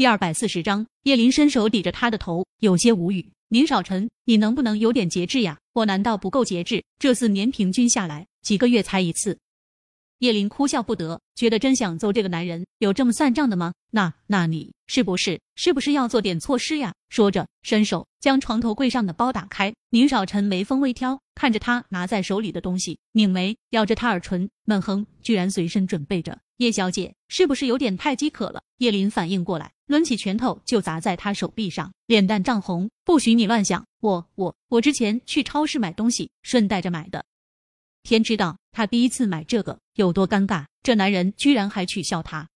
第二百四十章，叶林伸手抵着他的头，有些无语。宁少臣，你能不能有点节制呀？我难道不够节制？这四年平均下来，几个月才一次。叶林哭笑不得，觉得真想揍这个男人。有这么算账的吗？那那你是不是是不是要做点措施呀？说着，伸手将床头柜上的包打开。宁少臣眉峰微挑，看着他拿在手里的东西，拧眉，咬着他耳唇，闷哼，居然随身准备着。叶小姐是不是有点太饥渴了？叶林反应过来，抡起拳头就砸在他手臂上，脸蛋涨红。不许你乱想！我我我之前去超市买东西，顺带着买的。天知道他第一次买这个有多尴尬，这男人居然还取笑他。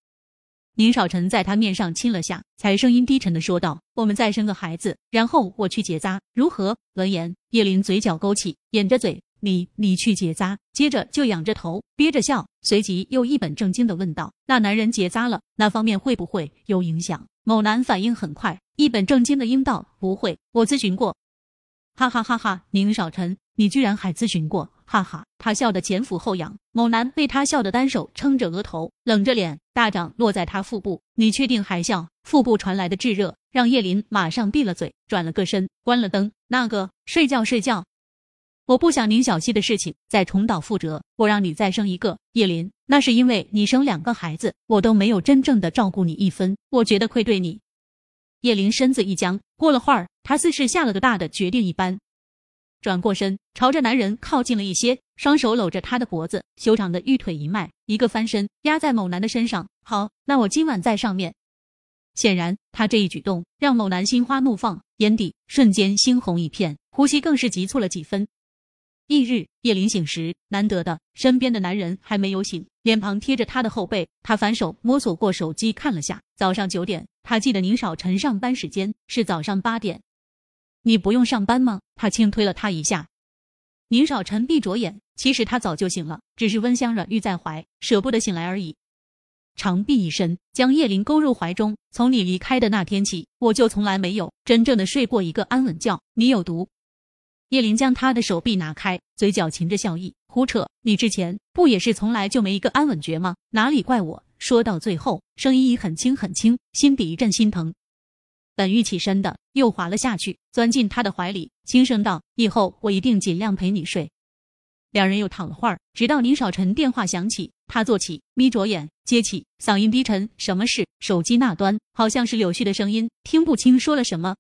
宁少臣在他面上亲了下，才声音低沉的说道：“我们再生个孩子，然后我去结扎，如何？”闻言，叶林嘴角勾起，掩着嘴。你你去结扎，接着就仰着头憋着笑，随即又一本正经的问道：“那男人结扎了，那方面会不会有影响？”某男反应很快，一本正经的应道：“不会，我咨询过。”哈哈哈哈！宁少臣，你居然还咨询过？哈哈！他笑得前俯后仰，某男被他笑得单手撑着额头，冷着脸，大掌落在他腹部。你确定还笑？腹部传来的炙热让叶林马上闭了嘴，转了个身，关了灯。那个，睡觉睡觉。我不想宁小溪的事情再重蹈覆辙，我让你再生一个叶林，那是因为你生两个孩子，我都没有真正的照顾你一分，我觉得愧对你。叶林身子一僵，过了会儿，他似是下了个大的决定一般，转过身，朝着男人靠近了一些，双手搂着他的脖子，修长的玉腿一迈，一个翻身压在某男的身上。好，那我今晚在上面。显然，他这一举动让某男心花怒放，眼底瞬间猩红一片，呼吸更是急促了几分。翌日，叶林醒时，难得的身边的男人还没有醒，脸庞贴着他的后背。他反手摸索过手机，看了下，早上九点。他记得宁少晨上班时间是早上八点。你不用上班吗？他轻推了他一下。宁少臣闭着眼，其实他早就醒了，只是温香软玉在怀，舍不得醒来而已。长臂一伸，将叶林勾入怀中。从你离开的那天起，我就从来没有真正的睡过一个安稳觉。你有毒。叶林将他的手臂拿开，嘴角噙着笑意，胡扯！你之前不也是从来就没一个安稳觉吗？哪里怪我？说到最后，声音已很轻很轻，心底一阵心疼。本欲起身的，又滑了下去，钻进他的怀里，轻声道：“以后我一定尽量陪你睡。”两人又躺了会儿，直到宁少臣电话响起，他坐起，眯着眼接起，嗓音低沉：“什么事？”手机那端好像是柳絮的声音，听不清说了什么。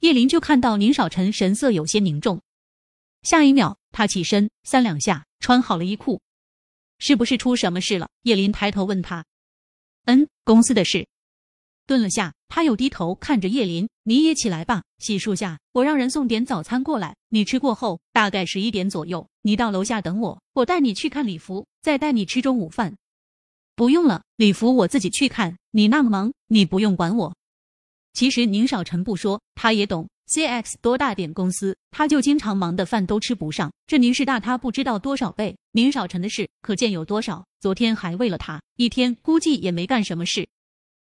叶林就看到宁少臣神色有些凝重，下一秒他起身三两下穿好了衣裤，是不是出什么事了？叶林抬头问他。嗯，公司的事。顿了下，他又低头看着叶林，你也起来吧，洗漱下，我让人送点早餐过来。你吃过后，大概十一点左右，你到楼下等我，我带你去看礼服，再带你吃中午饭。不用了，礼服我自己去看，你那么忙，你不用管我。其实宁少臣不说，他也懂。CX 多大点公司，他就经常忙的饭都吃不上。这宁氏大他不知道多少倍。宁少臣的事可见有多少？昨天还为了他，一天估计也没干什么事。